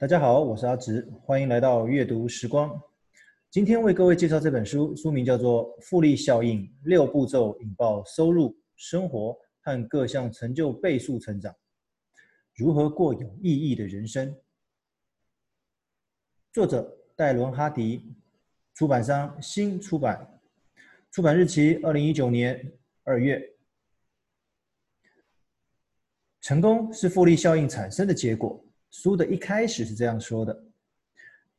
大家好，我是阿直，欢迎来到阅读时光。今天为各位介绍这本书，书名叫做《复利效应：六步骤引爆收入、生活和各项成就倍数成长，如何过有意义的人生》。作者戴伦·哈迪，出版商新出版，出版日期二零一九年二月。成功是复利效应产生的结果。书的一开始是这样说的：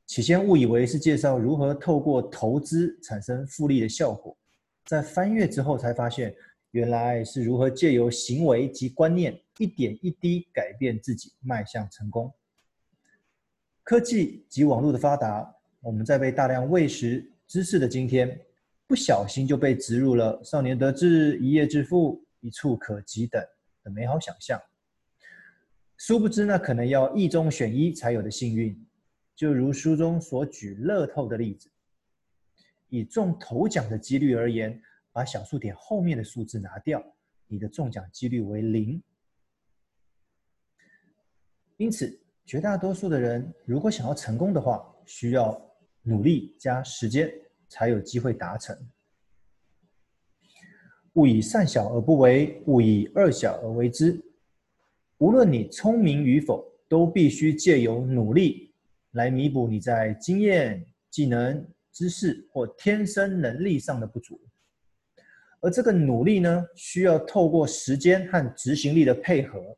起先误以为是介绍如何透过投资产生复利的效果，在翻阅之后才发现，原来是如何借由行为及观念，一点一滴改变自己，迈向成功。科技及网络的发达，我们在被大量喂食知识的今天，不小心就被植入了“少年得志、一夜致富、一触可及”等的美好想象。殊不知，那可能要一中选一才有的幸运，就如书中所举乐透的例子，以中头奖的几率而言，把小数点后面的数字拿掉，你的中奖几率为零。因此，绝大多数的人如果想要成功的话，需要努力加时间，才有机会达成。勿以善小而不为，勿以恶小而为之。无论你聪明与否，都必须借由努力来弥补你在经验、技能、知识或天生能力上的不足。而这个努力呢，需要透过时间和执行力的配合，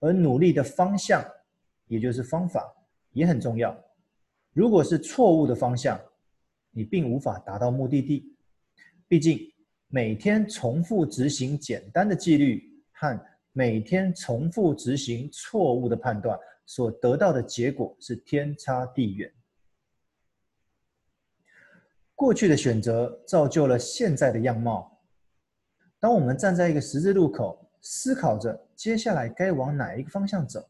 而努力的方向，也就是方法，也很重要。如果是错误的方向，你并无法达到目的地。毕竟，每天重复执行简单的纪律和每天重复执行错误的判断，所得到的结果是天差地远。过去的选择造就了现在的样貌。当我们站在一个十字路口，思考着接下来该往哪一个方向走，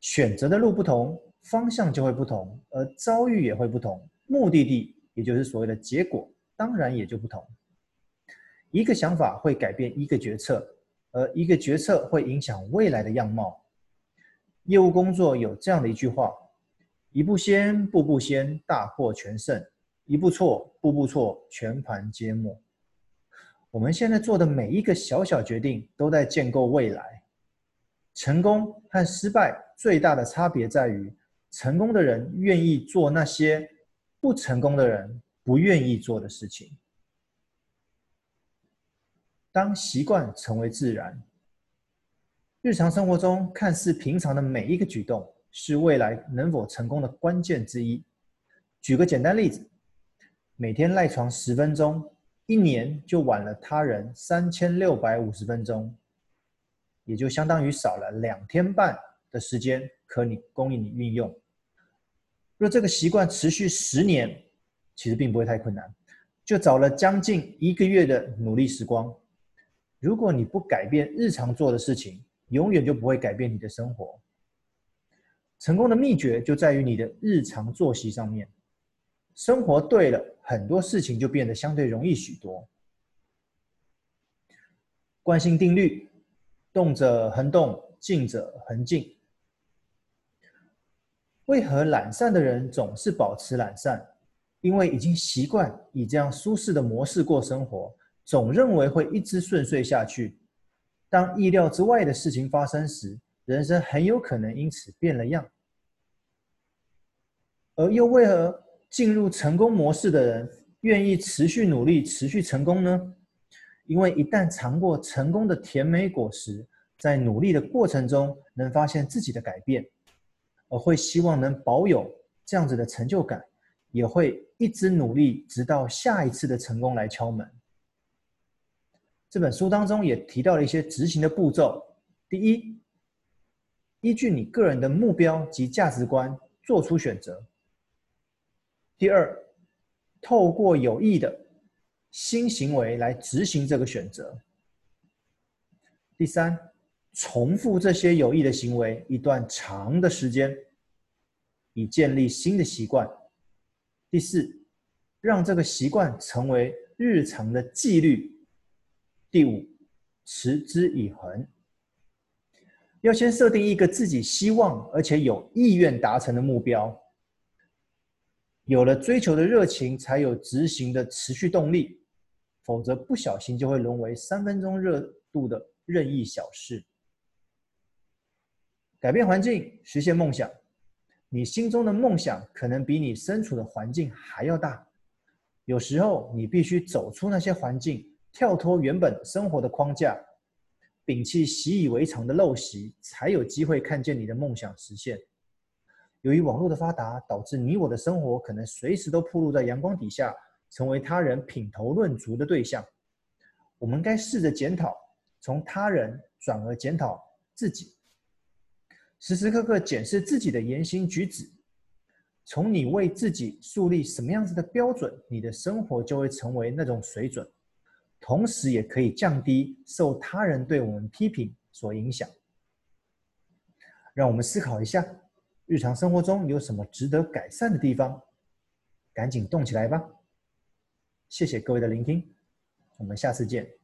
选择的路不同，方向就会不同，而遭遇也会不同，目的地，也就是所谓的结果，当然也就不同。一个想法会改变一个决策。而一个决策会影响未来的样貌。业务工作有这样的一句话：一步先，步步先，大获全胜；一步错，步步错，全盘皆末。我们现在做的每一个小小决定，都在建构未来。成功和失败最大的差别在于，成功的人愿意做那些不成功的人不愿意做的事情。当习惯成为自然，日常生活中看似平常的每一个举动，是未来能否成功的关键之一。举个简单例子，每天赖床十分钟，一年就晚了他人三千六百五十分钟，也就相当于少了两天半的时间可你供应你运用。若这个习惯持续十年，其实并不会太困难，就找了将近一个月的努力时光。如果你不改变日常做的事情，永远就不会改变你的生活。成功的秘诀就在于你的日常作息上面。生活对了，很多事情就变得相对容易许多。惯性定律：动者恒动，静者恒静。为何懒散的人总是保持懒散？因为已经习惯以这样舒适的模式过生活。总认为会一直顺遂下去，当意料之外的事情发生时，人生很有可能因此变了样。而又为何进入成功模式的人愿意持续努力、持续成功呢？因为一旦尝过成功的甜美果实，在努力的过程中能发现自己的改变，而会希望能保有这样子的成就感，也会一直努力，直到下一次的成功来敲门。这本书当中也提到了一些执行的步骤。第一，依据你个人的目标及价值观做出选择。第二，透过有益的新行为来执行这个选择。第三，重复这些有益的行为一段长的时间，以建立新的习惯。第四，让这个习惯成为日常的纪律。第五，持之以恒。要先设定一个自己希望而且有意愿达成的目标。有了追求的热情，才有执行的持续动力，否则不小心就会沦为三分钟热度的任意小事。改变环境，实现梦想。你心中的梦想可能比你身处的环境还要大。有时候，你必须走出那些环境，跳脱原本生活的框架，摒弃习以为常的陋习，才有机会看见你的梦想实现。由于网络的发达，导致你我的生活可能随时都暴露在阳光底下，成为他人品头论足的对象。我们该试着检讨，从他人转而检讨自己，时时刻刻检视自己的言行举止。从你为自己树立什么样子的标准，你的生活就会成为那种水准，同时也可以降低受他人对我们批评所影响。让我们思考一下。日常生活中有什么值得改善的地方？赶紧动起来吧！谢谢各位的聆听，我们下次见。